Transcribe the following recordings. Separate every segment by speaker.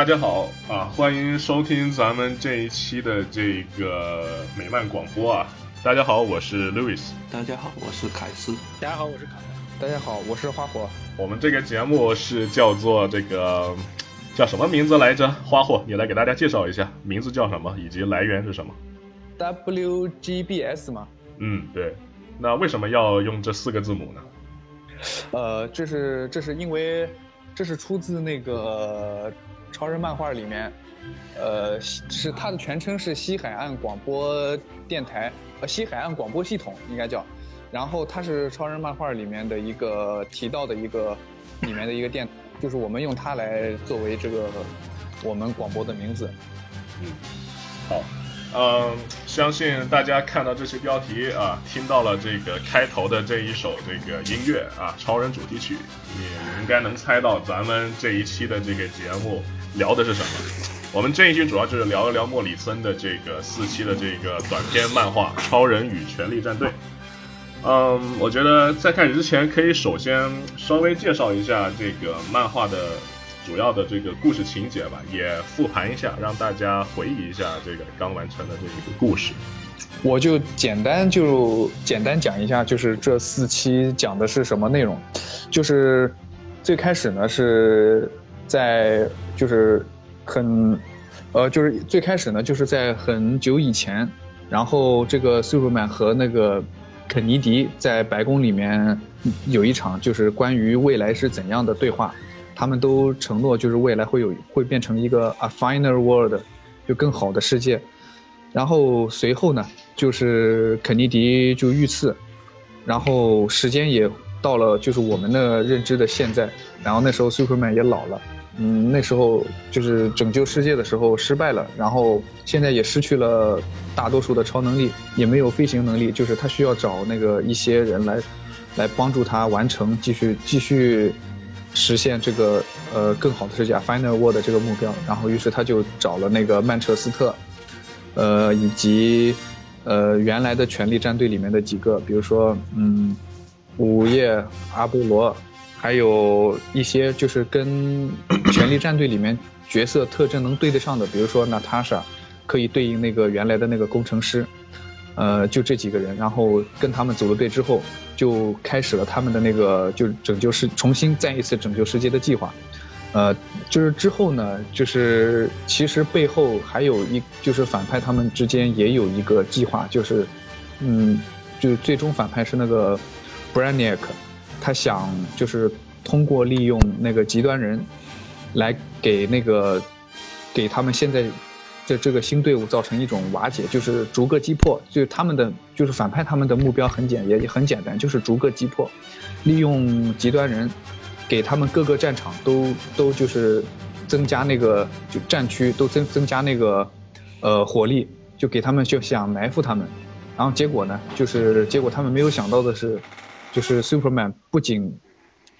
Speaker 1: 大家好啊，欢迎收听咱们这一期的这个美漫广播啊。大家好，我是 Louis。
Speaker 2: 大家好，我是凯斯。
Speaker 3: 大家好，我是卡。
Speaker 4: 大家好，我是花火。
Speaker 1: 我们这个节目是叫做这个叫什么名字来着？花火，你来给大家介绍一下，名字叫什么，以及来源是什么
Speaker 4: ？WGBS 吗？
Speaker 1: 嗯，对。那为什么要用这四个字母呢？
Speaker 4: 呃，这是这是因为这是出自那个。超人漫画里面，呃，是它的全称是西海岸广播电台，呃，西海岸广播系统应该叫。然后它是超人漫画里面的一个提到的一个里面的一个电，就是我们用它来作为这个我们广播的名字。
Speaker 1: 嗯，好，嗯，相信大家看到这些标题啊，听到了这个开头的这一首这个音乐啊，超人主题曲，也应该能猜到咱们这一期的这个节目。聊的是什么？我们这一期主要就是聊一聊莫里森的这个四期的这个短篇漫画《超人与权力战队》。嗯，我觉得在开始之前，可以首先稍微介绍一下这个漫画的主要的这个故事情节吧，也复盘一下，让大家回忆一下这个刚完成的这一个故事。
Speaker 4: 我就简单就简单讲一下，就是这四期讲的是什么内容。就是最开始呢是。在就是很，呃，就是最开始呢，就是在很久以前，然后这个 Superman 和那个肯尼迪在白宫里面有一场就是关于未来是怎样的对话，他们都承诺就是未来会有会变成一个 a finer world，就更好的世界，然后随后呢，就是肯尼迪就遇刺，然后时间也到了就是我们的认知的现在，然后那时候 Superman 也老了。嗯，那时候就是拯救世界的时候失败了，然后现在也失去了大多数的超能力，也没有飞行能力，就是他需要找那个一些人来，来帮助他完成继续继续实现这个呃更好的世界 Final World 这个目标，然后于是他就找了那个曼彻斯特，呃以及呃原来的权力战队里面的几个，比如说嗯午夜阿波罗。还有一些就是跟《权力战队》里面角色特征能对得上的，比如说娜塔莎，可以对应那个原来的那个工程师，呃，就这几个人，然后跟他们组了队之后，就开始了他们的那个就拯救世，重新再一次拯救世界的计划。呃，就是之后呢，就是其实背后还有一，就是反派他们之间也有一个计划，就是，嗯，就是最终反派是那个 Brainiac。他想就是通过利用那个极端人，来给那个给他们现在的这个新队伍造成一种瓦解，就是逐个击破。就他们的就是反派他们的目标很简也很简单，就是逐个击破，利用极端人给他们各个战场都都就是增加那个就战区都增增加那个呃火力，就给他们就想埋伏他们，然后结果呢就是结果他们没有想到的是。就是 Superman 不仅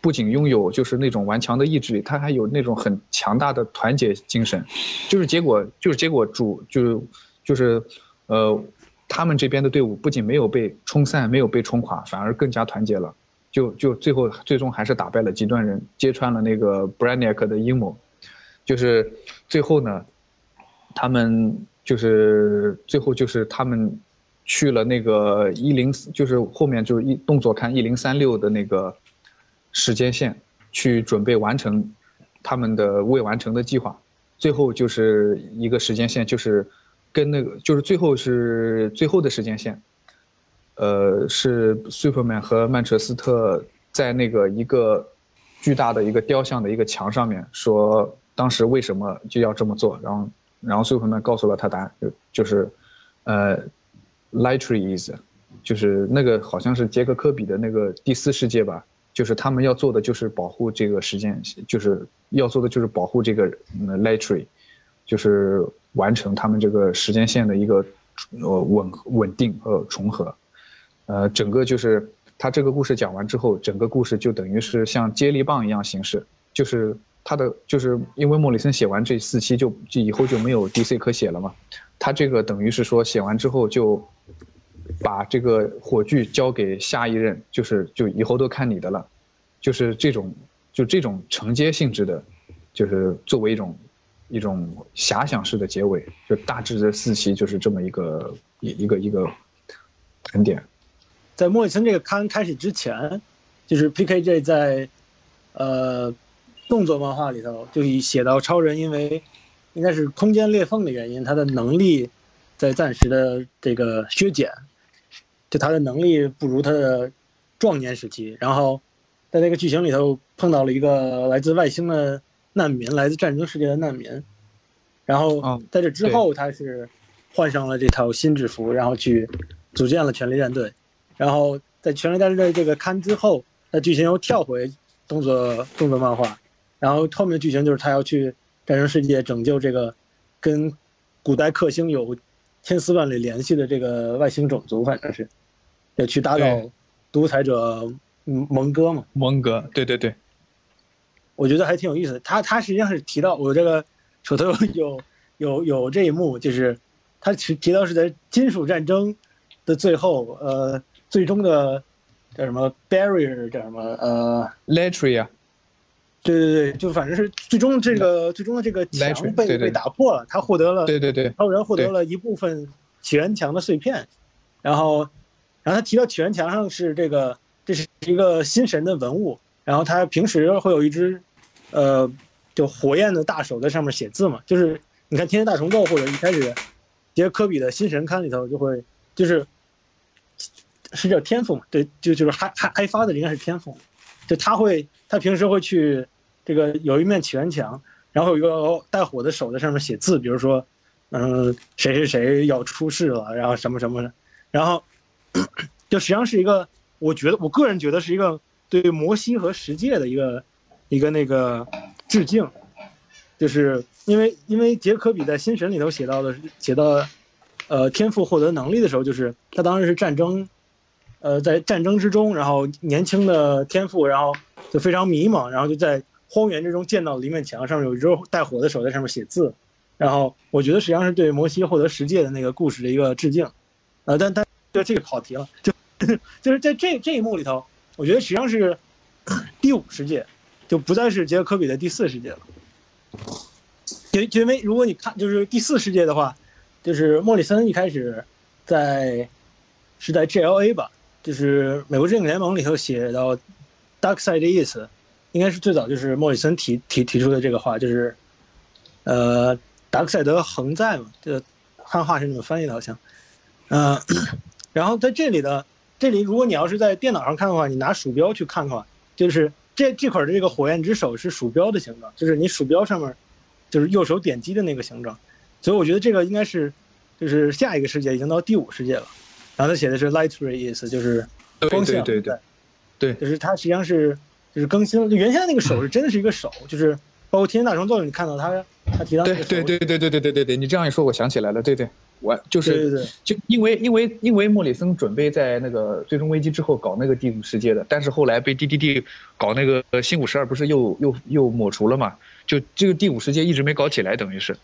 Speaker 4: 不仅拥有就是那种顽强的意志力，他还有那种很强大的团结精神。就是结果就是结果主就是就是呃他们这边的队伍不仅没有被冲散，没有被冲垮，反而更加团结了。就就最后最终还是打败了极端人，揭穿了那个 Brainiac 的阴谋。就是最后呢，他们就是最后就是他们。去了那个一零，就是后面就是一动作看一零三六的那个时间线，去准备完成他们的未完成的计划。最后就是一个时间线，就是跟那个就是最后是最后的时间线，呃，是 Superman 和曼彻斯特在那个一个巨大的一个雕像的一个墙上面说，当时为什么就要这么做？然后然后 Superman 告诉了他答案，就就是呃。Lightries，就是那个好像是杰克科比的那个第四世界吧，就是他们要做的就是保护这个时间，就是要做的就是保护这个 Lightry，就是完成他们这个时间线的一个呃稳稳定和重合。呃，整个就是他这个故事讲完之后，整个故事就等于是像接力棒一样形式，就是他的就是因为莫里森写完这四期就就以后就没有 DC 可写了嘛，他这个等于是说写完之后就。把这个火炬交给下一任，就是就以后都看你的了，就是这种就这种承接性质的，就是作为一种一种遐想式的结尾，就大致的四期就是这么一个一一个一个盘点。
Speaker 3: 在莫里森这个刊开始之前，就是 PKJ 在呃动作漫画里头就以写到超人因为应该是空间裂缝的原因，他的能力在暂时的这个削减，就他的能力不如他的壮年时期。然后在那个剧情里头碰到了一个来自外星的难民，来自战争世界的难民。然后在这之后，他是换上了这套新制服，然后去组建了权力战队。然后在《权力战队》这个刊之后，那剧情又跳回动作动作漫画，然后后面的剧情就是他要去战争世界拯救这个跟古代克星有千丝万缕联系的这个外星种族，反正是要去打倒独裁者蒙哥嘛。
Speaker 4: 蒙哥，对对对，
Speaker 3: 我觉得还挺有意思的。他他实际上是提到我这个手头有有有这一幕，就是他提提到是在金属战争的最后，呃。最终的叫什么 barrier 叫什么呃
Speaker 4: latria，
Speaker 3: 对对对，就反正是最终这个最终的这个墙被被打破了，他获得了
Speaker 4: 对对对，
Speaker 3: 超人获得了一部分起源墙的碎片，然后然后他提到起源墙上是这个这是一个新神的文物，然后他平时会有一只呃就火焰的大手在上面写字嘛，就是你看天天大虫咒或者一开始杰科比的新神刊里头就会就是。是叫天赋嘛？对，就就是嗨嗨嗨发的应该是天赋，就他会他平时会去这个有一面起源墙，然后有一个带火的手在上面写字，比如说，嗯，谁谁谁要出事了，然后什么什么的，然后就实际上是一个，我觉得我个人觉得是一个对摩西和十诫的一个一个那个致敬，就是因为因为杰科比在新神里头写到的写到，呃，天赋获得能力的时候，就是他当时是战争。呃，在战争之中，然后年轻的天赋，然后就非常迷茫，然后就在荒原之中见到了一面墙，上面有一只带火的手在上面写字，然后我觉得实际上是对摩西获得十诫的那个故事的一个致敬，呃，但但就这个跑题了，就 就是在这这一幕里头，我觉得实际上是第五世界，就不再是杰克科比的第四世界了，因因为如果你看就是第四世界的话，就是莫里森一开始在是在 GLA 吧。就是美国正义联盟里头写到，Dark Side 的意思应该是最早就是莫里森提提提出的这个话，就是，呃，达克赛德恒在嘛，这汉化是怎么翻译的，好像，嗯，然后在这里的这里，如果你要是在电脑上看的话，你拿鼠标去看的话，就是这这块的这个火焰之手是鼠标的形状，就是你鼠标上面就是右手点击的那个形状，所以我觉得这个应该是就是下一个世界已经到第五世界了。然后他写的是 light ray，就是光线，
Speaker 4: 对对对，
Speaker 3: 就是它实际上是就是更新了，就原先那个手是真的是一个手，就是包括《天天大虫咒》你看到他他提到
Speaker 4: 对对对对对对对对对，你这样一说，我想起来了，对对，我就是
Speaker 3: 对对对，
Speaker 4: 就因为因为因为莫里森准备在那个最终危机之后搞那个第五世界的，但是后来被 D D D 搞那个新五十二不是又又又抹除了嘛？就这个第五世界一直没搞起来，等于是。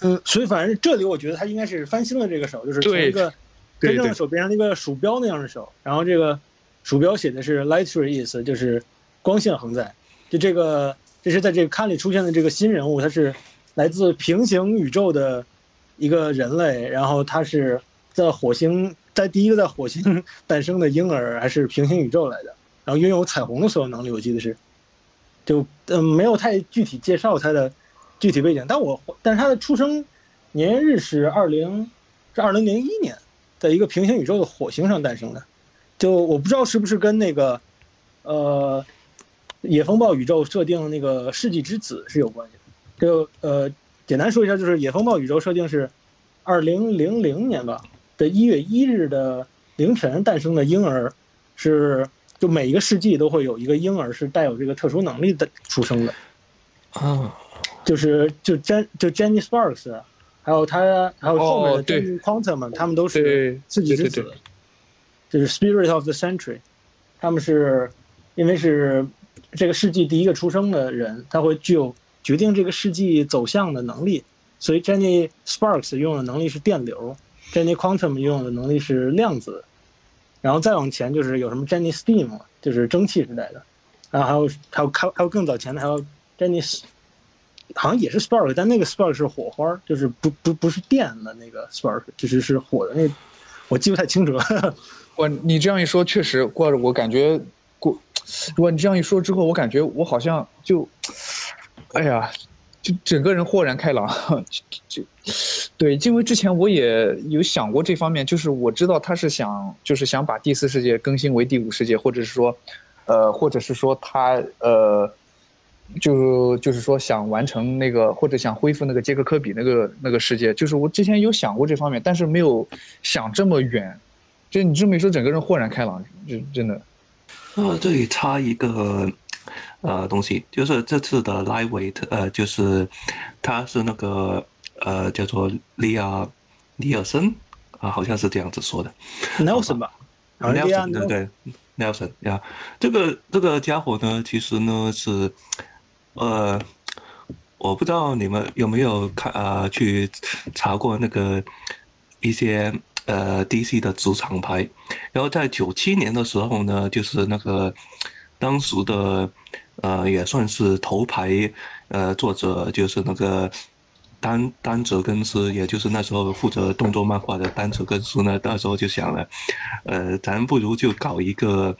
Speaker 3: 嗯，所以反正这里我觉得他应该是翻新了这个手，就是从一个真正的手变成一个鼠标那样的手，然后这个鼠标写的是 light ray is，就是光线横在。就这个，这是在这个刊里出现的这个新人物，他是来自平行宇宙的一个人类，然后他是在火星，在第一个在火星诞生的婴儿，还是平行宇宙来的，然后拥有彩虹的所有能力，我记得是，就嗯没有太具体介绍他的。具体背景，但我但是他的出生年日是二零是二零零一年，在一个平行宇宙的火星上诞生的，就我不知道是不是跟那个呃野风暴宇宙设定那个世纪之子是有关系的。就呃简单说一下，就是野风暴宇宙设定是二零零零年吧的一月一日的凌晨诞生的婴儿，是就每一个世纪都会有一个婴儿是带有这个特殊能力的出生的
Speaker 4: 啊。
Speaker 3: 就是就 Jen 就 Jenny Sparks，还有他还有后面的 Jenny Quantum，他们都是自己之子，就是 Spirit of the Century，他们是因为是这个世纪第一个出生的人，他会具有决定这个世纪走向的能力，所以 Jenny Sparks 用的能力是电流，Jenny Quantum 用的能力是量子，然后再往前就是有什么 Jenny Steam，就是蒸汽时代的，然后还有还有还还有更早前的还有 Jenny。好像也是 spark，但那个 spark 是火花，就是不不不是电的那个 spark，就是是火的那，我记不太清楚了。
Speaker 4: 我你这样一说，确实过我感觉过，如果你这样一说之后，我感觉我好像就，哎呀，就整个人豁然开朗，就对，因为之前我也有想过这方面，就是我知道他是想就是想把第四世界更新为第五世界，或者是说，呃，或者是说他呃。就就是说想完成那个或者想恢复那个杰克科比那个那个世界，就是我之前有想过这方面，但是没有想这么远。就你这么一说，整个人豁然开朗，就真的。
Speaker 2: 呃，这里插一个呃东西，就是这次的 Lightweight，呃，就是他是那个呃叫做利亚尼尔森啊，好像是这样子说的
Speaker 3: ，Nelson 吧
Speaker 2: ，Nelson 对对，Nelson 呀，这个这个家伙呢，其实呢是。呃，我不知道你们有没有看啊，去查过那个一些呃 DC 的主场牌，然后在九七年的时候呢，就是那个当时的呃也算是头牌呃作者，就是那个丹丹泽根斯，也就是那时候负责动作漫画的丹泽根斯呢，那时候就想了，呃，咱不如就搞一个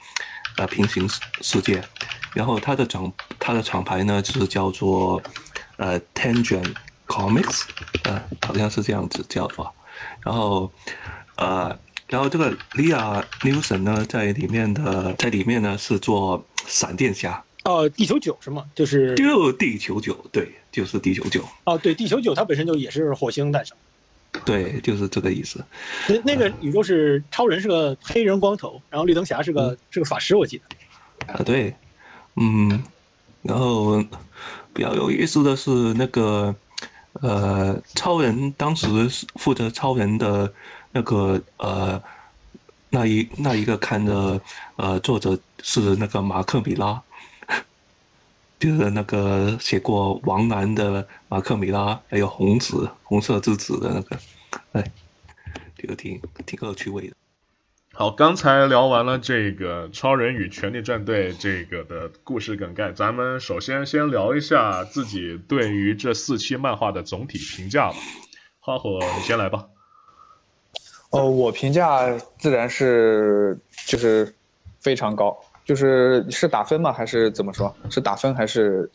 Speaker 2: 呃平行世界。然后它的厂它的厂牌呢，就是叫做呃 Tangent Comics，呃，好像是这样子叫法。然后呃，然后这个 Lia Newson 呢，在里面的在里面呢是做闪电侠。
Speaker 3: 哦，地球九是吗？就是
Speaker 2: 就地球九，对，就是地球九。
Speaker 3: 哦，对，地球九它本身就也是火星诞生。
Speaker 2: 对，就是这个意思。
Speaker 3: 那那个宇宙是超人是个黑人光头，然后绿灯侠是个是个法师，我记得。
Speaker 2: 啊，对。嗯，然后比较有意思的是那个，呃，超人当时负责超人的那个呃，那一那一个看的呃作者是那个马克米拉，就是那个写过王楠的马克米拉，还有红子红色之子的那个，哎，这个挺挺恶趣味的。
Speaker 1: 好，刚才聊完了这个《超人与权力战队》这个的故事梗概，咱们首先先聊一下自己对于这四期漫画的总体评价吧。花火，你先来吧。
Speaker 4: 哦，我评价自然是就是非常高，就是是打分吗？还是怎么说？是打分还是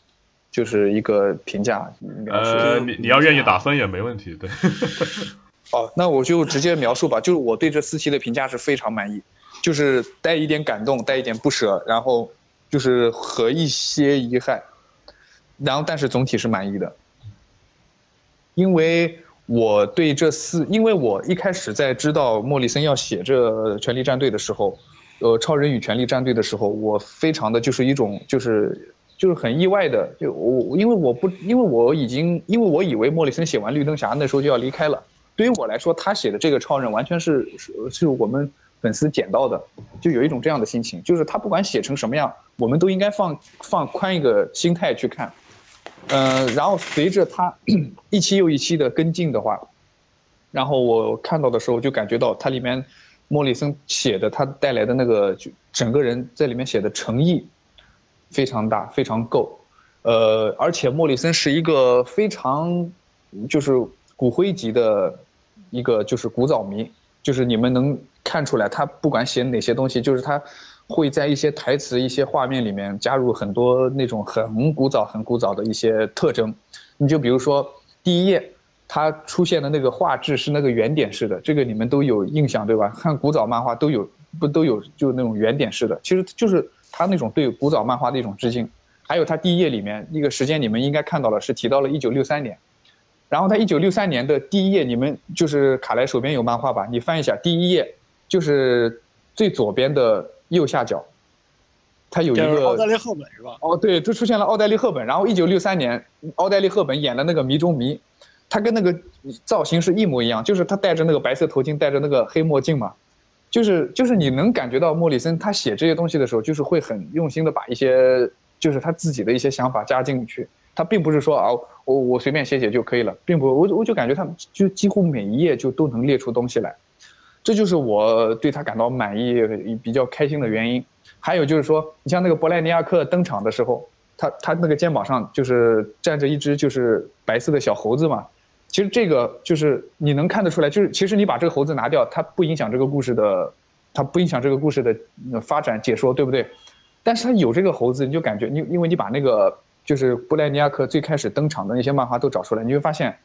Speaker 4: 就是一个评价？
Speaker 1: 呃，你你要愿意打分也没问题，对。
Speaker 4: 哦，那我就直接描述吧。就是我对这四期的评价是非常满意，就是带一点感动，带一点不舍，然后就是和一些遗憾，然后但是总体是满意的。因为我对这四，因为我一开始在知道莫里森要写这《权力战队》的时候，呃，《超人与权力战队》的时候，我非常的就是一种就是就是很意外的，就我因为我不因为我已经因为我以为莫里森写完绿灯侠那时候就要离开了。对于我来说，他写的这个超人完全是是是我们粉丝捡到的，就有一种这样的心情，就是他不管写成什么样，我们都应该放放宽一个心态去看。嗯，然后随着他一期又一期的跟进的话，然后我看到的时候就感觉到他里面莫里森写的他带来的那个就整个人在里面写的诚意非常大，非常够。呃，而且莫里森是一个非常就是。骨灰级的一个就是古早迷，就是你们能看出来，他不管写哪些东西，就是他会在一些台词、一些画面里面加入很多那种很古早、很古早的一些特征。你就比如说第一页，他出现的那个画质是那个圆点式的，这个你们都有印象对吧？看古早漫画都有，不都有就那种圆点式的，其实就是他那种对古早漫画的一种致敬。还有他第一页里面那个时间，你们应该看到了，是提到了一九六三年。然后他一九六三年的第一页，你们就是卡莱手边有漫画吧？你翻一下第一页，就是最左边的右下角，他有一个
Speaker 3: 奥黛丽赫本是吧？哦，
Speaker 4: 对，就出现了奥黛丽赫本。然后一九六三年，奥黛丽赫本演的那个迷中迷，他跟那个造型是一模一样，就是他戴着那个白色头巾，戴着那个黑墨镜嘛，就是就是你能感觉到莫里森他写这些东西的时候，就是会很用心的把一些就是他自己的一些想法加进去。他并不是说啊，我我随便写写就可以了，并不，我我就感觉他就几乎每一页就都能列出东西来，这就是我对他感到满意、比较开心的原因。还有就是说，你像那个伯莱尼亚克登场的时候，他他那个肩膀上就是站着一只就是白色的小猴子嘛。其实这个就是你能看得出来，就是其实你把这个猴子拿掉，它不影响这个故事的，它不影响这个故事的发展解说，对不对？但是它有这个猴子，你就感觉你因为你把那个就是布莱尼亚克最开始登场的那些漫画都找出来，你会发现，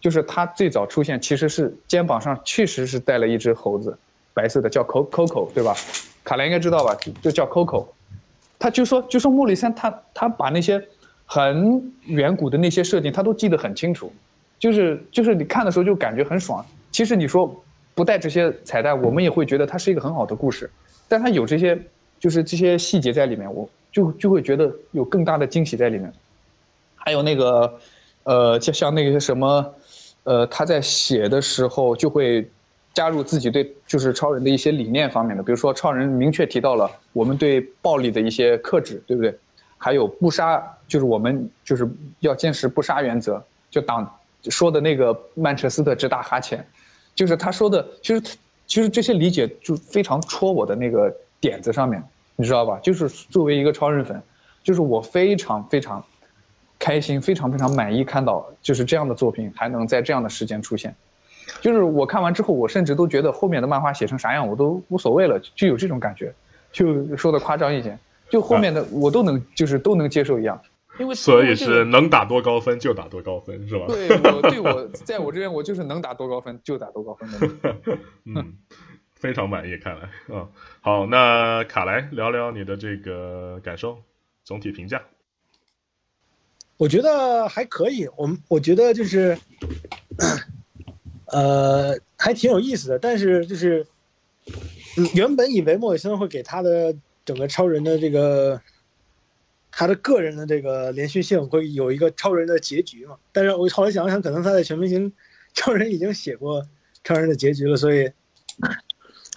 Speaker 4: 就是他最早出现其实是肩膀上确实是带了一只猴子，白色的叫 Coco，对吧？卡莱应该知道吧？就叫 Coco。他就说就说莫里森他他把那些很远古的那些设定他都记得很清楚，就是就是你看的时候就感觉很爽。其实你说不带这些彩蛋，我们也会觉得它是一个很好的故事，但它有这些。就是这些细节在里面，我就就会觉得有更大的惊喜在里面。还有那个，呃，就像那个什么，呃，他在写的时候就会加入自己对就是超人的一些理念方面的，比如说超人明确提到了我们对暴力的一些克制，对不对？还有不杀，就是我们就是要坚持不杀原则。就党说的那个曼彻斯特直打哈欠，就是他说的，其实其实这些理解就非常戳我的那个。点子上面，你知道吧？就是作为一个超人粉，就是我非常非常开心，非常非常满意看到就是这样的作品还能在这样的时间出现。就是我看完之后，我甚至都觉得后面的漫画写成啥样我都无所谓了，就有这种感觉。就说的夸张一点，就后面的我都能就是都能接受一样。因为
Speaker 1: 所以是能打多高分就打多高分，是吧？
Speaker 4: 对，我对我在我这边我就是能打多高分就打多高分的。
Speaker 1: 嗯。非常满意，看来，嗯，好，那卡莱聊聊你的这个感受，总体评价。
Speaker 3: 我觉得还可以，我们我觉得就是，呃，还挺有意思的。但是就是，原本以为莫里森会给他的整个超人的这个，他的个人的这个连续性会有一个超人的结局嘛？但是我后来想想，可能他在全明星超人已经写过超人的结局了，所以。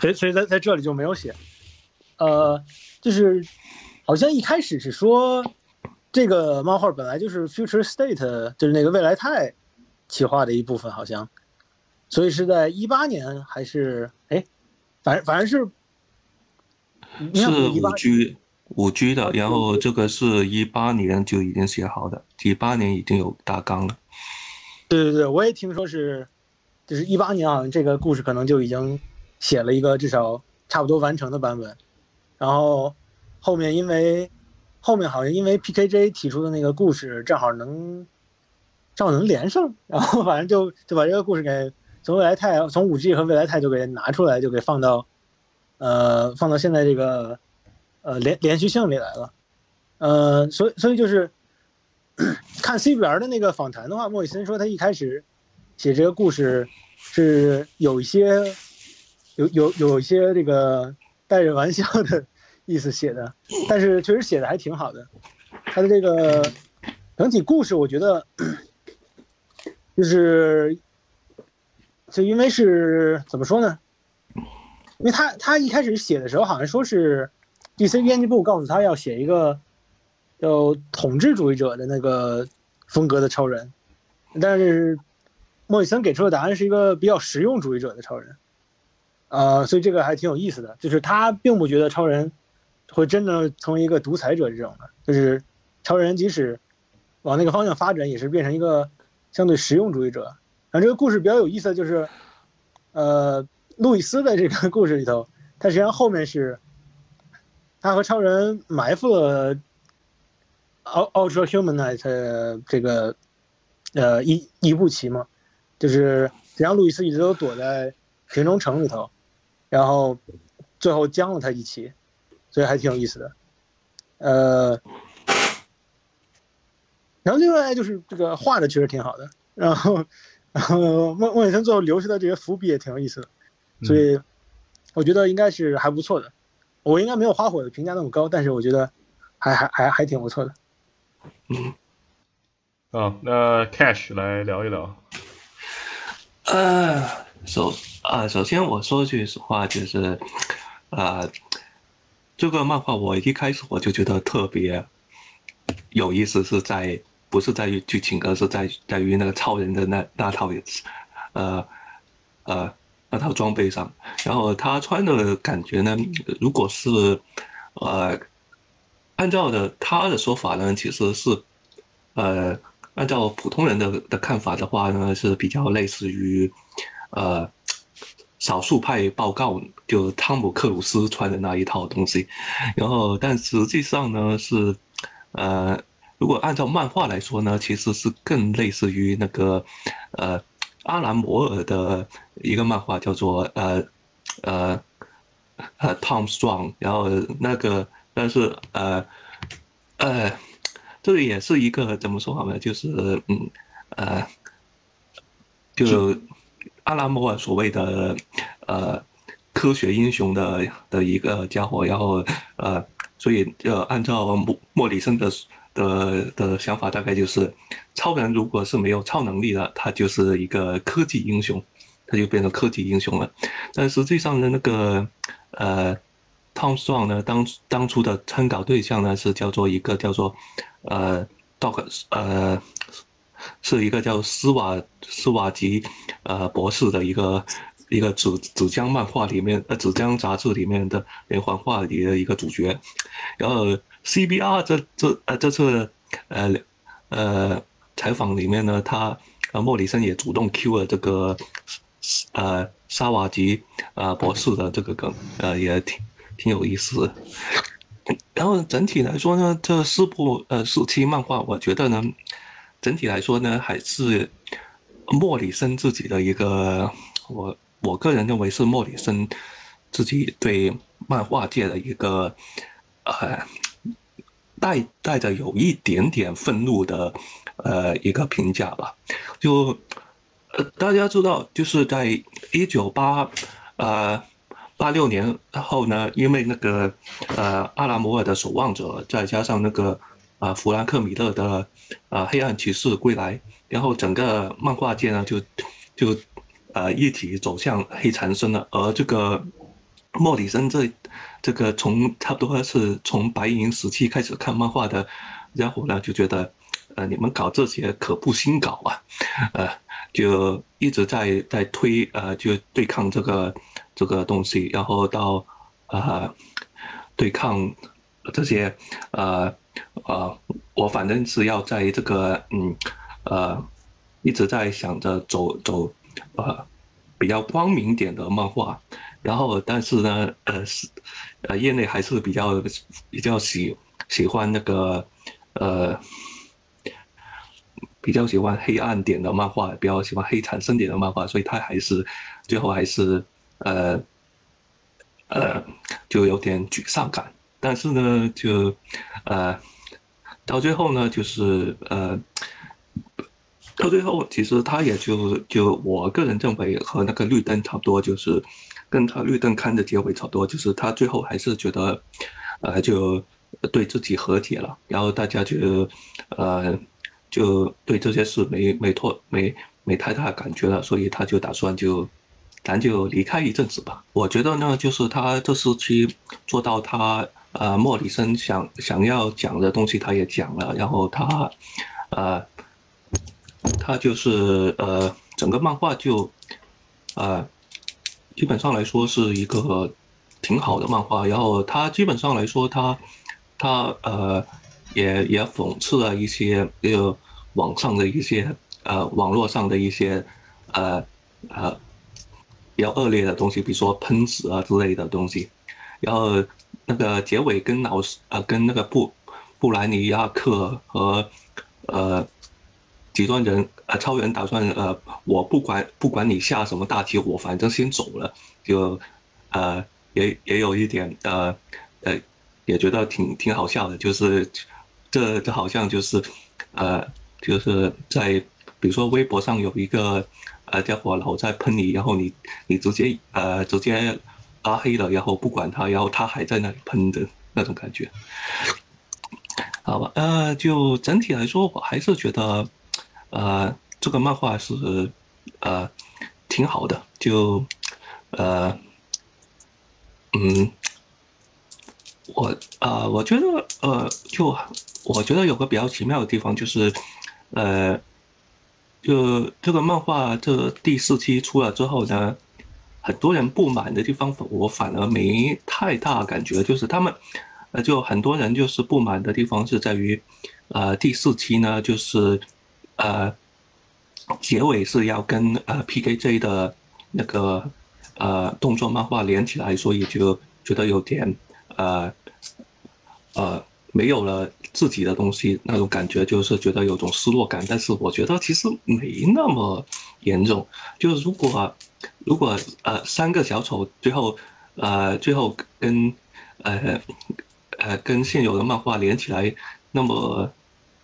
Speaker 3: 所以，所以在在这里就没有写，呃，就是好像一开始是说这个漫画本来就是 Future State，就是那个未来态企划的一部分，好像，所以是在一八年还是哎，反正反正是
Speaker 2: 是五 G 五 G 的，然后这个是一八年就已经写好的，一八年已经有大纲了。
Speaker 3: 对对对，我也听说是，就是一八年啊，这个故事可能就已经。写了一个至少差不多完成的版本，然后后面因为后面好像因为 PKJ 提出的那个故事正好能正好能连上，然后反正就就把这个故事给从未来态从五 G 和未来态就给拿出来，就给放到呃放到现在这个呃连连续性里来了，呃，所以所以就是 看 C B R 的那个访谈的话，莫里森说他一开始写这个故事是有一些。有有有一些这个带着玩笑的意思写的，但是确实写的还挺好的。他的这个整体故事，我觉得 就是就因为是怎么说呢？因为他他一开始写的时候，好像说是 DC 编辑部告诉他要写一个叫统治主义者的那个风格的超人，但是莫里森给出的答案是一个比较实用主义者的超人。呃，所以这个还挺有意思的，就是他并不觉得超人会真的成为一个独裁者这种的，就是超人即使往那个方向发展，也是变成一个相对实用主义者。然后这个故事比较有意思的就是，呃，路易斯的这个故事里头，他实际上后面是他和超人埋伏了 Ultra Humanite 这个呃一一步棋嘛，就是实际上路易斯一直都躲在平中城里头。然后，最后将了他一起，所以还挺有意思的。呃，然后另外就是这个画的确实挺好的。然后，然后孟孟雨森最后留下的这些伏笔也挺有意思的，所以我觉得应该是还不错的。我应该没有花火的评价那么高，但是我觉得还还还还挺不错的。
Speaker 2: 嗯。
Speaker 1: 啊，那 Cash 来聊一聊。
Speaker 2: 呃，首。啊，首先我说句实话，就是，啊，这个漫画我一开始我就觉得特别有意思，是在不是在于剧情，而是在在于那个超人的那那套，呃呃那套装备上。然后他穿的感觉呢，如果是呃按照的他的说法呢，其实是，呃，按照普通人的的看法的话呢，是比较类似于，呃，少数派报告，就汤姆克鲁斯穿的那一套东西，然后但实际上呢是，呃，如果按照漫画来说呢，其实是更类似于那个，呃，阿兰摩尔的一个漫画叫做呃，呃，呃，Tom Strong，然后那个。但是呃呃，这也是一个怎么说好呢？就是嗯呃，就阿拉莫尔所谓的呃科学英雄的的一个家伙，然后呃，所以呃按照莫莫里森的的的想法，大概就是超人如果是没有超能力的，他就是一个科技英雄，他就变成科技英雄了。但实际上呢，那个呃。Tom song 呢，当当初的参考对象呢是叫做一个叫做，呃，Doc，呃，是一个叫斯瓦斯瓦吉，呃，博士的一个一个纸纸浆漫画里面呃纸浆杂志里面的连环画里的一个主角，然后 CBR 这这呃这次呃呃采访里面呢，他呃莫里森也主动 Q 了这个呃沙瓦吉呃博士的这个梗，呃也挺。挺有意思，然后整体来说呢，这四部呃四期漫画，我觉得呢，整体来说呢，还是莫里森自己的一个，我我个人认为是莫里森自己对漫画界的一个呃带带着有一点点愤怒的呃一个评价吧。就呃大家知道，就是在一九八呃。八六年后呢，因为那个呃阿拉摩尔的守望者，再加上那个啊弗兰克米勒的啊黑暗骑士归来，然后整个漫画界呢就就呃一起走向黑缠身了。而这个莫里森这这个从差不多是从白银时期开始看漫画的家伙呢，就觉得呃你们搞这些可不新搞啊，呃就一直在在推呃就对抗这个。这个东西，然后到啊对抗这些呃呃，我反正是要在这个嗯呃一直在想着走走呃比较光明点的漫画，然后但是呢呃是呃业内还是比较比较喜喜欢那个呃比较喜欢黑暗点的漫画，比较喜欢黑产生点的漫画，所以他还是最后还是。呃，呃，就有点沮丧感，但是呢，就，呃，到最后呢，就是呃，到最后其实他也就就我个人认为和那个绿灯差不多，就是跟他绿灯看的结尾差不多，就是他最后还是觉得，呃，就对自己和解了，然后大家就，呃，就对这些事没没拖没没太大感觉了，所以他就打算就。咱就离开一阵子吧。我觉得呢，就是他这时期做到他呃莫里森想想要讲的东西，他也讲了。然后他，呃，他就是呃整个漫画就，呃，基本上来说是一个挺好的漫画。然后他基本上来说，他他呃也也讽刺了一些呃网上的一些呃网络上的一些呃呃。比较恶劣的东西，比如说喷子啊之类的东西，然后那个结尾跟老师呃跟那个布布莱尼亚克和呃极端人呃超人打算呃我不管不管你下什么大棋，我反正先走了，就呃也也有一点呃呃也觉得挺挺好笑的，就是这这好像就是呃就是在比如说微博上有一个。呃，家伙老在喷你，然后你你直接呃直接拉黑了，然后不管他，然后他还在那里喷的那种感觉，好吧？呃，就整体来说，我还是觉得，呃，这个漫画是呃挺好的，就呃嗯，我啊，我觉得呃，就我觉得有个比较奇妙的地方就是呃。就这个漫画，这第四期出了之后呢，很多人不满的地方，我反而没太大感觉。就是他们，呃，就很多人就是不满的地方是在于，呃，第四期呢，就是呃，结尾是要跟呃 PKJ 的那个呃动作漫画连起来，所以就觉得有点呃呃没有了自己的东西那种感觉，就是觉得有种失落感。但是我觉得其实没那么严重，就是如果如果呃三个小丑最后呃最后跟呃。呃，跟现有的漫画连起来，那么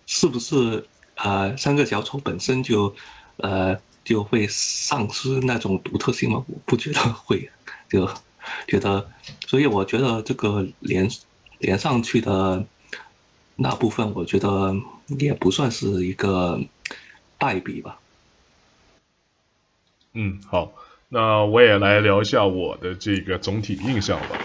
Speaker 2: 是不是呃三个小丑本身就呃就会丧失那种独特性吗？我不觉得会，就觉得，所以我觉得这个连连上去的那部分，我觉得也不算是一个败笔吧。
Speaker 1: 嗯，好，那我也来聊一下我的这个总体印象吧。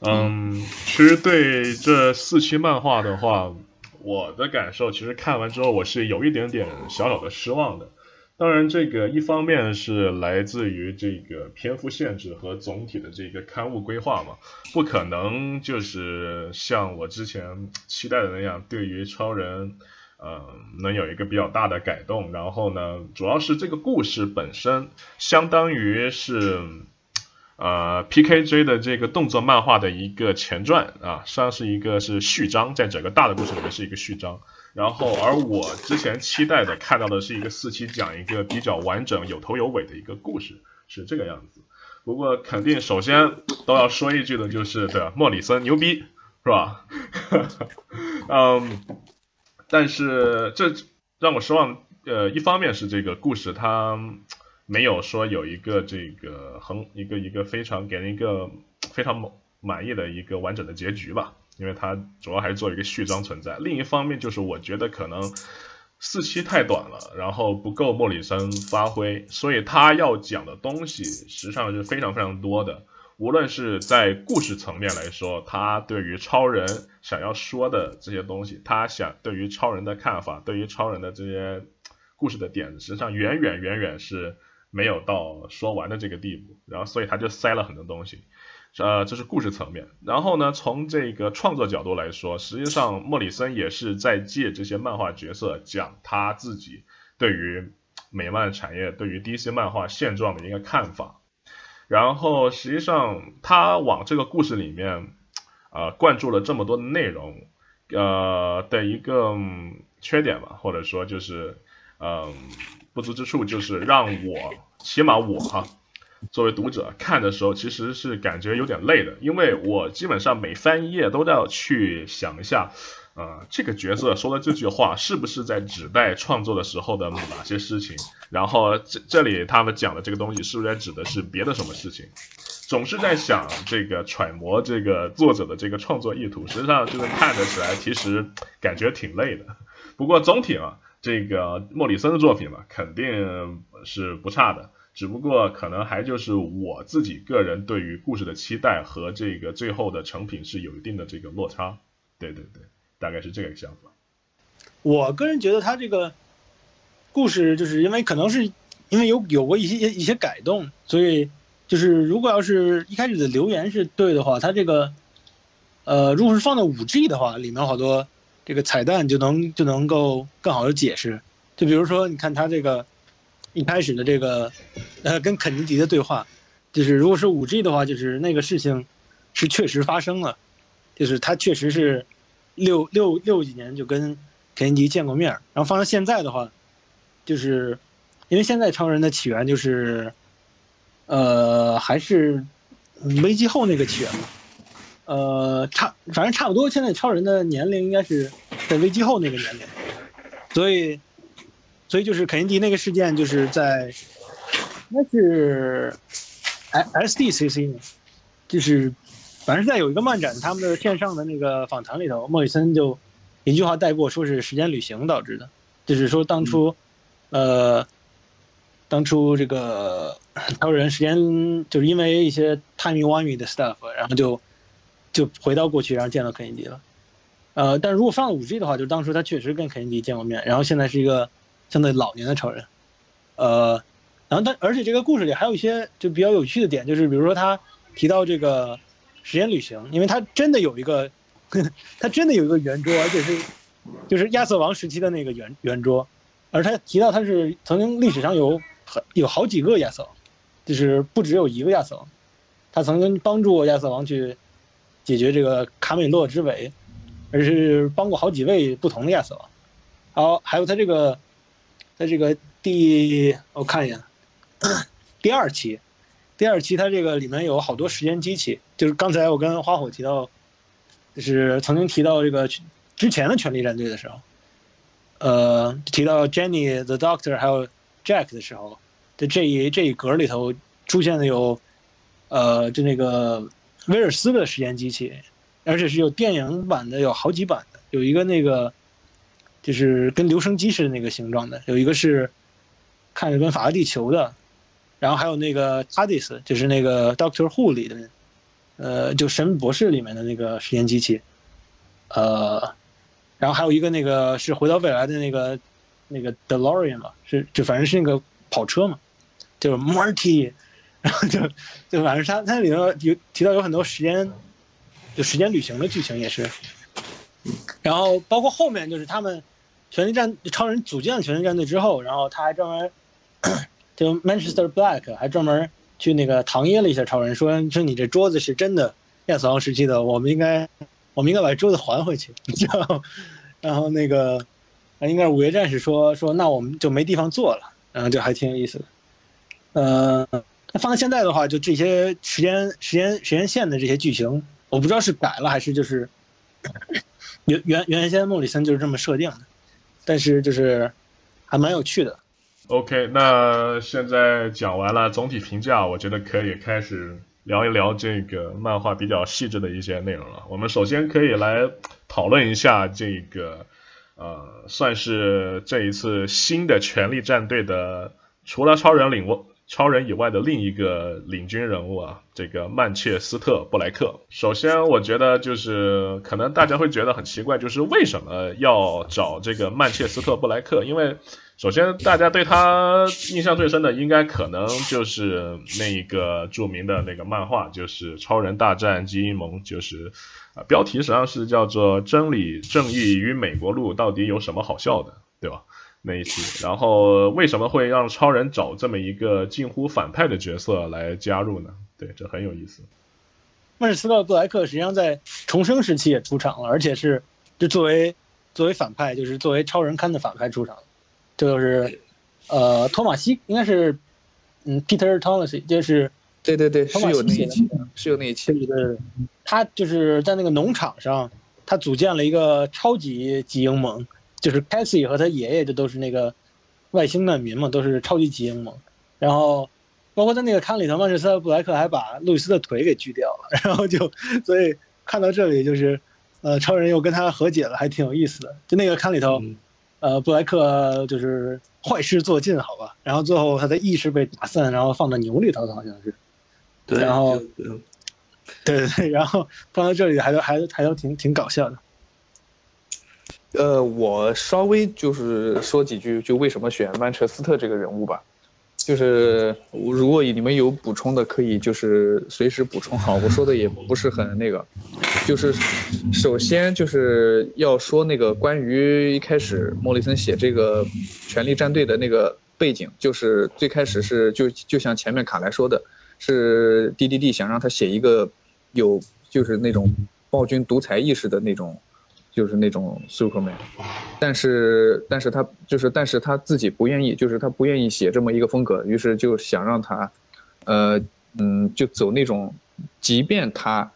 Speaker 1: 嗯，其实对这四期漫画的话，我的感受其实看完之后我是有一点点小小的失望的。当然，这个一方面是来自于这个篇幅限制和总体的这个刊物规划嘛，不可能就是像我之前期待的那样，对于超人，呃，能有一个比较大的改动。然后呢，主要是这个故事本身相当于是。呃，PKJ 的这个动作漫画的一个前传啊，实际上是一个是序章，在整个大的故事里面是一个序章。然后，而我之前期待的看到的是一个四期讲一个比较完整、有头有尾的一个故事，是这个样子。不过，肯定首先都要说一句的就是，对莫里森牛逼，是吧？嗯，但是这让我失望。呃，一方面是这个故事它。没有说有一个这个很一个一个非常给人一个非常满意的一个完整的结局吧，因为它主要还是做一个序章存在。另一方面就是我觉得可能四期太短了，然后不够莫里森发挥，所以他要讲的东西实际上是非常非常多的。无论是在故事层面来说，他对于超人想要说的这些东西，他想对于超人的看法，对于超人的这些故事的点子，实际上远远远远是。没有到说完的这个地步，然后所以他就塞了很多东西，呃，这是故事层面。然后呢，从这个创作角度来说，实际上莫里森也是在借这些漫画角色讲他自己对于美漫产业、对于 DC 漫画现状的一个看法。然后实际上他往这个故事里面啊灌注了这么多内容，呃的一个缺点吧，或者说就是嗯不足之处，就是让我。起码我哈，作为读者看的时候，其实是感觉有点累的，因为我基本上每翻一页都要去想一下，呃，这个角色说的这句话是不是在指代创作的时候的哪些事情，然后这这里他们讲的这个东西是不是在指的是别的什么事情，总是在想这个揣摩这个作者的这个创作意图，实际上就是看得起来其实感觉挺累的。不过总体啊。这个莫里森的作品嘛，肯定是不差的，只不过可能还就是我自己个人对于故事的期待和这个最后的成品是有一定的这个落差。对对对，大概是这个想法。
Speaker 3: 我个人觉得他这个故事，就是因为可能是因为有有过一些一些改动，所以就是如果要是一开始的留言是对的话，他这个呃，如果是放到五 G 的话，里面好多。这个彩蛋就能就能够更好的解释，就比如说，你看他这个一开始的这个呃跟肯尼迪的对话，就是如果是五 G 的话，就是那个事情是确实发生了，就是他确实是六六六几年就跟肯尼迪见过面，然后放到现在的话，就是因为现在超人的起源就是呃还是危机后那个起源嘛。呃，差反正差不多。现在超人的年龄应该是在危机后那个年龄，所以，所以就是肯尼迪那个事件，就是在应该是 S D C C 呢，就是反正是在有一个漫展他们的线上的那个访谈里头，莫里森就一句话带过，说是时间旅行导致的，就是说当初，呃，当初这个超人时间就是因为一些 timey wimey 的 stuff，然后就。就回到过去，然后见到肯尼迪了，呃，但如果放五 G 的话，就当初他确实跟肯尼迪见过面，然后现在是一个相对老年的超人，呃，然后但而且这个故事里还有一些就比较有趣的点，就是比如说他提到这个时间旅行，因为他真的有一个 他真的有一个圆桌，而且是就是亚瑟王时期的那个圆圆桌，而他提到他是曾经历史上有很有好几个亚瑟王，就是不只有一个亚瑟王，他曾经帮助亚瑟王去解决这个卡美洛之围，而是帮过好几位不同的亚瑟王。好，还有他这个他这个第我看一眼 第二期。第二期它这个里面有好多时间机器，就是刚才我跟花火提到，就是曾经提到这个之前的权力战队的时候，呃，提到 Jenny the Doctor 还有 Jack 的时候，在这一这一格里头出现的有，呃，就那个威尔斯的时间机器，而且是有电影版的，有好几版的，有一个那个就是跟留声机似的那个形状的，有一个是看着跟法拉第球的。然后还有那个 TARDIS，就是那个 Doctor Who 里的，呃，就神博士里面的那个时间机器，呃，然后还有一个那个是回到未来的那个那个 DeLorean 嘛，是就反正是那个跑车嘛，就是 Marty，然后就就反正它它里头有提到有很多时间，就时间旅行的剧情也是，然后包括后面就是他们权力战超人组建了权力战队之后，然后他还专门。就 Manchester Black 还专门去那个搪噎了一下超人，说说你这桌子是真的亚瑟王时期的，我们应该我们应该把桌子还回去。然后然后那个应该是五月战士说说那我们就没地方坐了，然后就还挺有意思的。呃，放在现在的话，就这些时间时间时间线的这些剧情，我不知道是改了还是就是原原原先莫里森就是这么设定的，但是就是还蛮有趣的。
Speaker 1: OK，那现在讲完了总体评价，我觉得可以开始聊一聊这个漫画比较细致的一些内容了。我们首先可以来讨论一下这个，呃，算是这一次新的权力战队的，除了超人领超人以外的另一个领军人物啊，这个曼彻斯特布莱克。首先，我觉得就是可能大家会觉得很奇怪，就是为什么要找这个曼彻斯特布莱克？因为首先，大家对他印象最深的，应该可能就是那一个著名的那个漫画，就是《超人大战基因盟》，就是啊，标题实际上是叫做《真理、正义与美国路到底有什么好笑的》，对吧？那一期，然后为什么会让超人找这么一个近乎反派的角色来加入呢？对，这很有意思。
Speaker 3: 曼彻斯特布莱克实际上在重生时期也出场了，而且是就作为作为反派，就是作为超人刊的反派出场。这就是，呃，托马西应该是，嗯，Peter Thomas，就是
Speaker 4: 对对对，是有那一期，是有那一期。
Speaker 3: 对，他就是在那个农场上，他组建了一个超级集英盟，就是 Cassie 和他爷爷这都是那个外星难民嘛，都是超级基因嘛。然后，包括在那个刊里头，曼彻斯特布莱克还把路易斯的腿给锯掉了。然后就，所以看到这里就是，呃，超人又跟他和解了，还挺有意思的。就那个刊里头。呃，布莱克就是坏事做尽，好吧，然后最后他的意识被打散，然后放到牛里头，好像是，
Speaker 2: 对，
Speaker 3: 然后，对对对，然后放到这里还都还还都挺挺搞笑的。
Speaker 4: 呃，我稍微就是说几句，就为什么选曼彻斯特这个人物吧。就是如果你们有补充的，可以就是随时补充。好，我说的也不是很那个，就是首先就是要说那个关于一开始莫里森写这个《权力战队》的那个背景，就是最开始是就就像前面卡莱说的，是 D D D 想让他写一个有就是那种暴君独裁意识的那种。就是那种 Superman，但是但是他就是但是他自己不愿意，就是他不愿意写这么一个风格，于是就想让他，呃嗯，就走那种，即便他，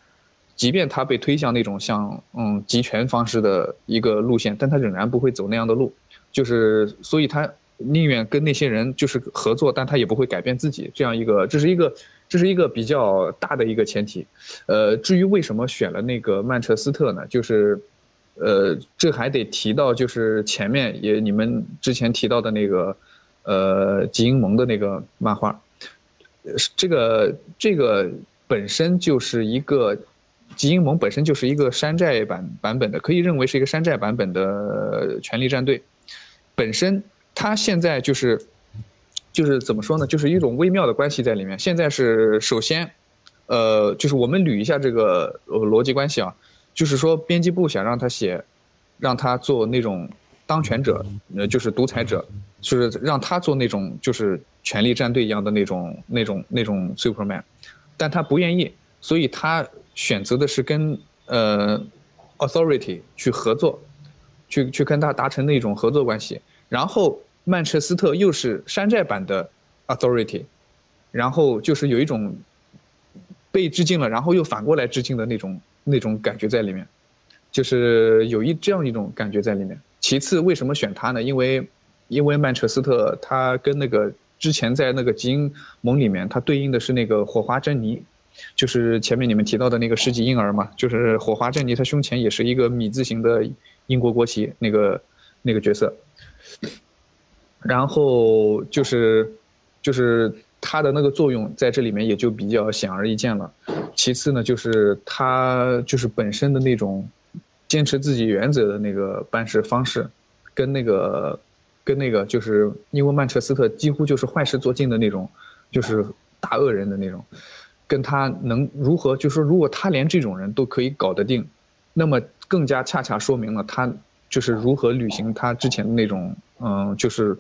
Speaker 4: 即便他被推向那种像嗯集权方式的一个路线，但他仍然不会走那样的路，就是所以他宁愿跟那些人就是合作，但他也不会改变自己这样一个，这是一个这是一个比较大的一个前提，呃，至于为什么选了那个曼彻斯特呢？就是。呃，这还得提到，就是前面也你们之前提到的那个，呃，吉英盟的那个漫画，这个这个本身就是一个，吉英盟本身就是一个山寨版版本的，可以认为是一个山寨版本的权力战队，本身它现在就是，就是怎么说呢，就是一种微妙的关系在里面。现在是首先，呃，就是我们捋一下这个逻辑关系啊。就是说编辑部想让他写，让他做那种当权者，呃，就是独裁者，就是让他做那种就是权力战队一样的那种那种那种 Superman，但他不愿意，所以他选择的是跟呃 Authority 去合作，去去跟他达成那种合作关系，然后曼彻斯特又是山寨版的 Authority，然后就是有一种。被致敬了，然后又反过来致敬的那种那种感觉在里面，就是有一这样一种感觉在里面。其次，为什么选他呢？因为，因为曼彻斯特他跟那个之前在那个基因盟里面，他对应的是那个火花珍妮，就是前面你们提到的那个世纪婴儿嘛，就是火花珍妮，他胸前也是一个米字形的英国国旗那个那个角色。然后就是，就是。他的那个作用在这里面也就比较显而易见了。其次呢，就是他就是本身的那种坚持自己原则的那个办事方式，跟那个跟那个就是因为曼彻斯特几乎就是坏事做尽的那种，就是大恶人的那种，跟他能如何就说，如果他连这种人都可以搞得定，那么更加恰恰说明了他就是如何履行他之前的那种嗯就是。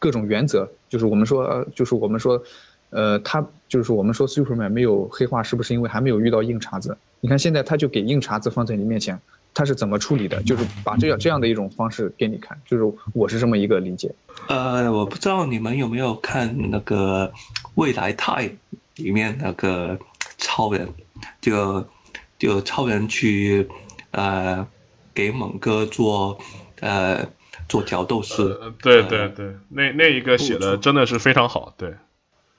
Speaker 4: 各种原则，就是我们说，就是我们说，呃，他就是我们说，Superman 没有黑化，是不是因为还没有遇到硬茬子？你看现在他就给硬茬子放在你面前，他是怎么处理的？就是把这样这样的一种方式给你看，就是我是这么一个理解。
Speaker 2: 呃，我不知道你们有没有看那个《未来泰》里面那个超人，就就超人去呃给猛哥做呃。做调斗士，
Speaker 1: 对对对，那那一个写的真的是非常好，对，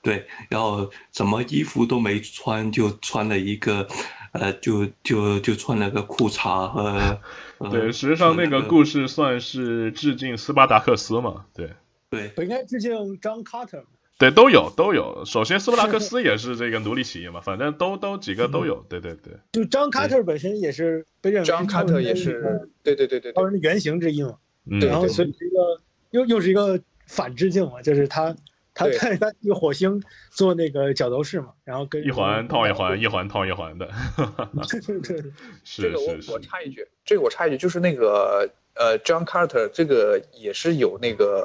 Speaker 2: 对，然后什么衣服都没穿，就穿了一个，呃，就就就穿了个裤衩和，
Speaker 1: 对，实际上那个故事算是致敬斯巴达克斯嘛，对，
Speaker 2: 对，
Speaker 3: 应该致敬张卡特，
Speaker 1: 对，都有都有，首先斯巴达克斯也是这个奴隶企业嘛，反正都都几个都有，对对对，
Speaker 3: 就张卡特本身也是被认为
Speaker 4: 张卡特也是，对对对对，
Speaker 3: 超人的原型之一嘛。然后所以一个又又是一个反致敬嘛，就是他他在他一个火星做那个角斗士嘛，然后跟
Speaker 1: 一环套一环，一环套一环的。
Speaker 3: 对对对，
Speaker 1: 是
Speaker 4: 这个我我插一句，这个我插一句，就是那个呃，John Carter 这个也是有那个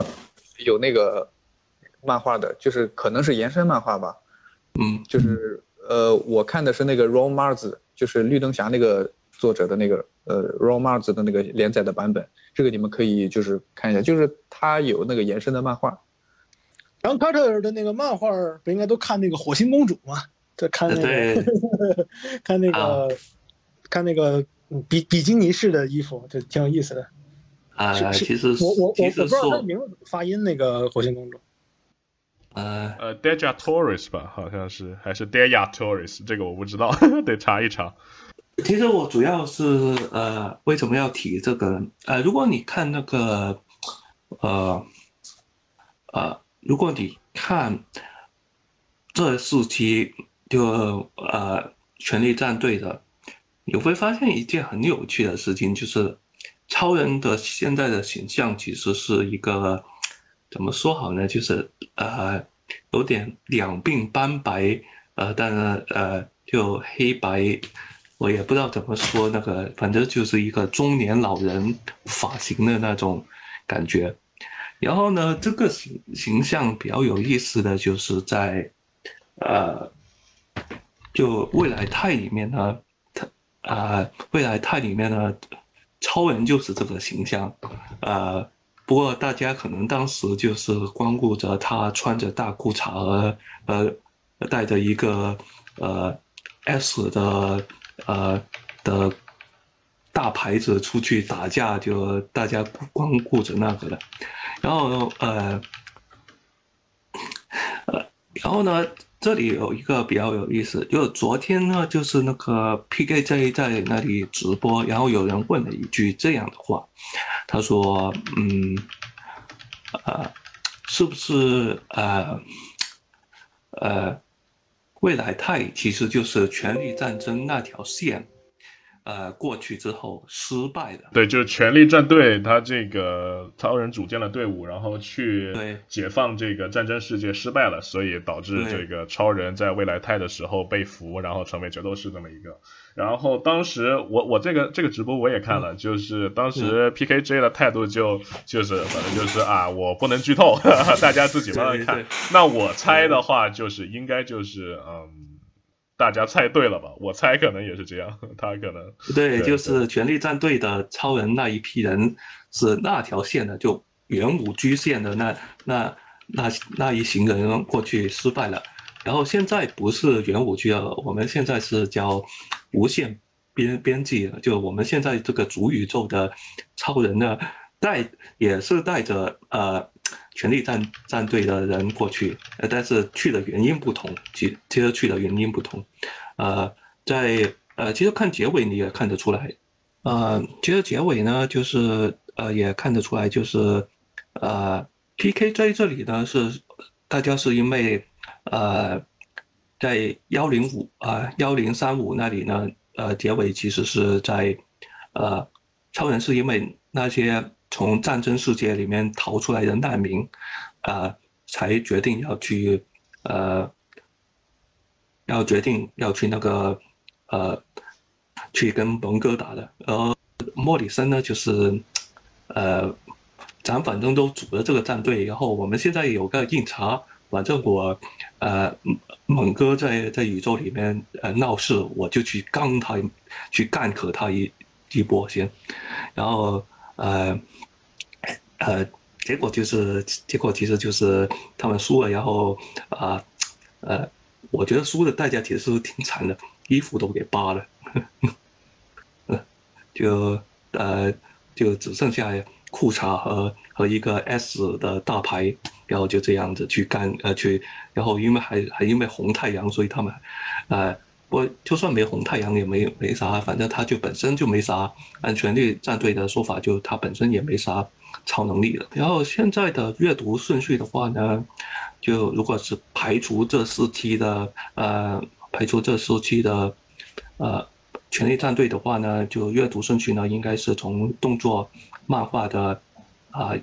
Speaker 4: 有那个漫画的，就是可能是延伸漫画吧。
Speaker 2: 嗯，
Speaker 4: 就是呃，我看的是那个 Ron Mars，就是绿灯侠那个作者的那个呃 Ron Mars 的那个连载的版本。这个你们可以就是看一下，就是他有那个延伸的漫画，
Speaker 3: 然后卡特的那个漫画不应该都看那个火星公主吗？在看那个，看那个，看那个比比基尼式的衣服，就挺有意思的。
Speaker 2: 啊，其实
Speaker 3: 我我我我不知道他的名字怎么发音，那个火星公主。
Speaker 2: 呃
Speaker 1: 呃，Deja Torres 吧，好像是还是 Deja Torres，这个我不知道，得查一查。
Speaker 2: 其实我主要是呃，为什么要提这个？呃，如果你看那个，呃，呃，如果你看这四期就呃权力战队的，你会发现一件很有趣的事情，就是超人的现在的形象其实是一个怎么说好呢？就是呃有点两鬓斑白，呃，但是呃就黑白。我也不知道怎么说，那个反正就是一个中年老人发型的那种感觉。然后呢，这个形形象比较有意思的就是在，呃，就未来泰里面呢，他啊，未来泰里面呢，超人就是这个形象，呃，不过大家可能当时就是光顾着他穿着大裤衩和呃，带着一个呃 S 的。呃的大牌子出去打架，就大家光顾着那个了。然后呃呃，然后呢，这里有一个比较有意思，就昨天呢，就是那个 PKJ 在那里直播，然后有人问了一句这样的话，他说：“嗯，呃，是不是呃呃？”未来泰其实就是权力战争那条线，呃过去之后失败的。
Speaker 1: 对，就是权力战队，他这个超人组建了队伍，然后去
Speaker 2: 对
Speaker 1: 解放这个战争世界失败了，所以导致这个超人在未来泰的时候被俘，然后成为角斗士这么一个。然后当时我我这个这个直播我也看了，就是当时 PKJ 的态度就就是反正就是啊，我不能剧透，大家自己慢慢看
Speaker 2: 对对。
Speaker 1: 那我猜的话就是应该就是嗯，大家猜对了吧？我猜可能也是这样，他可能
Speaker 2: 对，
Speaker 1: 对
Speaker 2: 就是权力战队的超人那一批人是那条线的，就元武居线的那那那那一行人过去失败了，然后现在不是元武居了，我们现在是叫无限边边际了，就我们现在这个主宇宙的超人呢，带也是带着呃权力战战队的人过去，呃，但是去的原因不同，其其实去的原因不同，呃，在呃，其实看结尾你也看得出来，呃，其实结尾呢，就是呃也看得出来，就是呃 PK 在这里呢是大家是因为呃在幺零五啊幺零三五那里呢，呃结尾其实是在呃超人是因为那些从战争世界里面逃出来的难民，啊、才决定要去呃要决定要去那个呃去跟蒙哥打的，而莫里森呢就是呃咱反正都组了这个战队，然后我们现在有个硬茬，反正我呃猛哥在在宇宙里面呃闹事，我就去刚他去干咳他一一波先，然后呃呃结果就是结果其实就是他们输了，然后啊呃我觉得输的代价其实挺惨的，衣服都给扒了，就呃就只剩下裤衩和和一个 S 的大牌，然后就这样子去干呃去，然后因为还还因为红太阳，所以他们呃不就算没红太阳也没没啥，反正他就本身就没啥，按权力战队的说法，就他本身也没啥超能力了。然后现在的阅读顺序的话呢，就如果是排除这四期的呃排除这四期的呃权力战队的话呢，就阅读顺序呢应该是从动作漫画的啊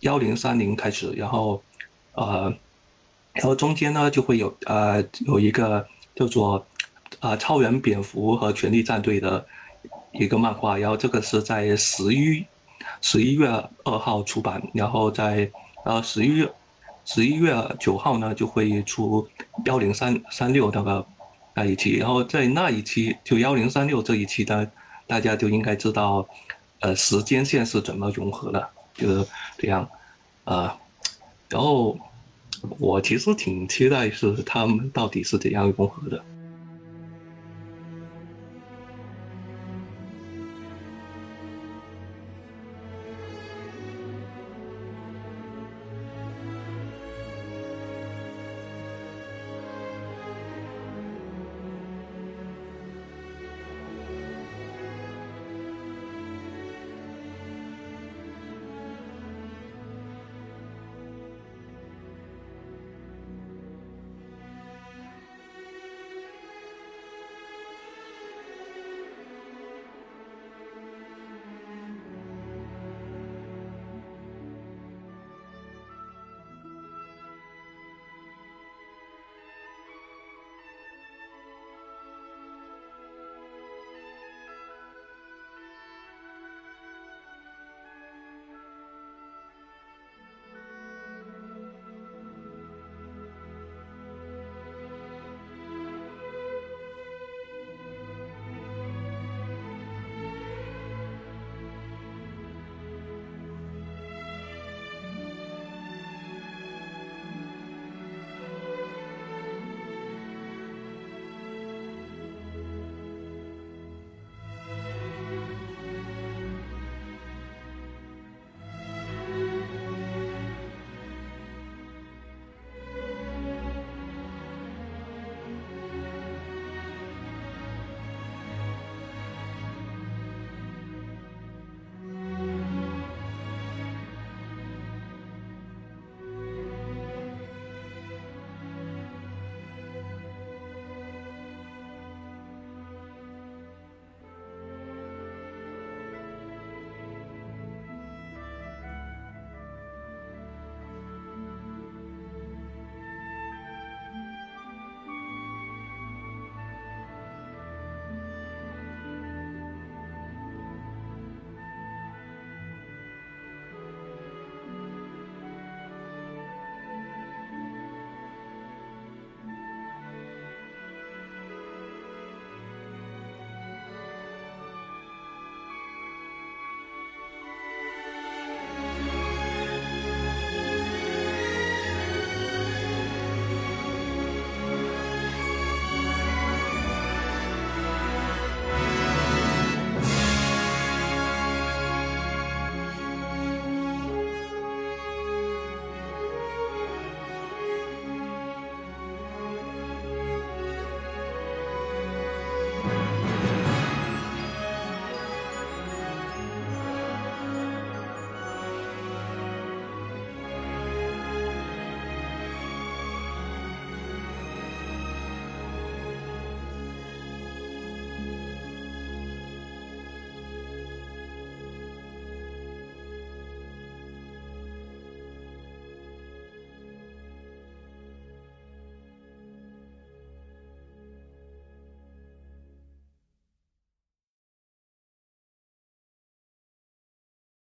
Speaker 2: 幺零三零开始，然后呃然后中间呢就会有呃有一个叫做啊超人蝙蝠和权力战队的一个漫画，然后这个是在十一十一月二号出版，然后在呃十一月十一月九号呢就会出幺零三三六那个那一期，然后在那一期就幺零三六这一期呢，大家就应该知道呃时间线是怎么融合的，就是这样啊、然后我其实挺期待是他们到底是怎样融合的。